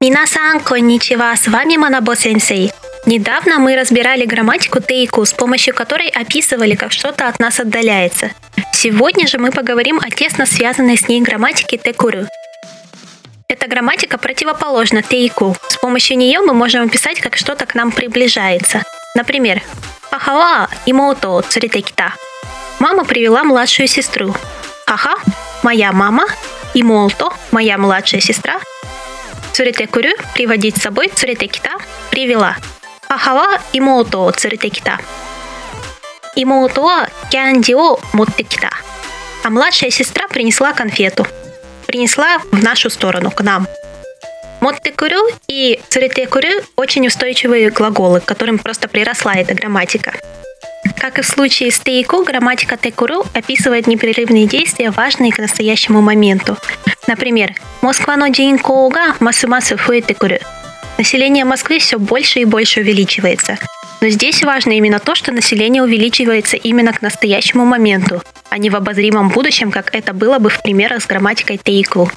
Минасан, конничева, с вами Манабо Сенсей. Недавно мы разбирали грамматику тейку, с помощью которой описывали, как что-то от нас отдаляется. Сегодня же мы поговорим о тесно связанной с ней грамматике текуру. Эта грамматика противоположна тейку. С помощью нее мы можем описать, как что-то к нам приближается. Например, Хахава имото цуритекита. Мама привела младшую сестру. Хаха – моя мама, имото – моя младшая сестра. Цуритекурю – приводить с собой, цуритекита – привела. Хахава имото цуритекита. Имото ва кянди о моттекита. А младшая сестра принесла конфету – принесла в нашу сторону, к нам. Моттекурю и цуретекурю очень устойчивые глаголы, к которым просто приросла эта грамматика. Как и в случае с тейку, грамматика текуру описывает непрерывные действия, важные к настоящему моменту. Например, Москва но джинкоуга масу-масу фуэтекурю. Население Москвы все больше и больше увеличивается. Но здесь важно именно то, что население увеличивается именно к настоящему моменту, а не в обозримом будущем, как это было бы в примерах с грамматикой тейку.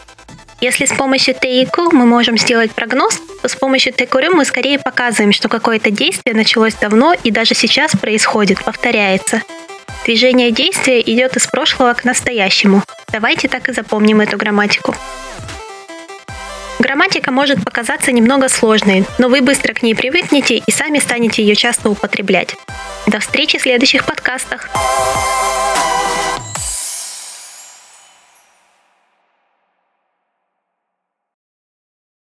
Если с помощью тейку мы можем сделать прогноз, то с помощью текурю мы скорее показываем, что какое-то действие началось давно и даже сейчас происходит, повторяется. Движение действия идет из прошлого к настоящему. Давайте так и запомним эту грамматику. Грамматика может показаться немного сложной, но вы быстро к ней привыкнете и сами станете ее часто употреблять. До встречи в следующих подкастах.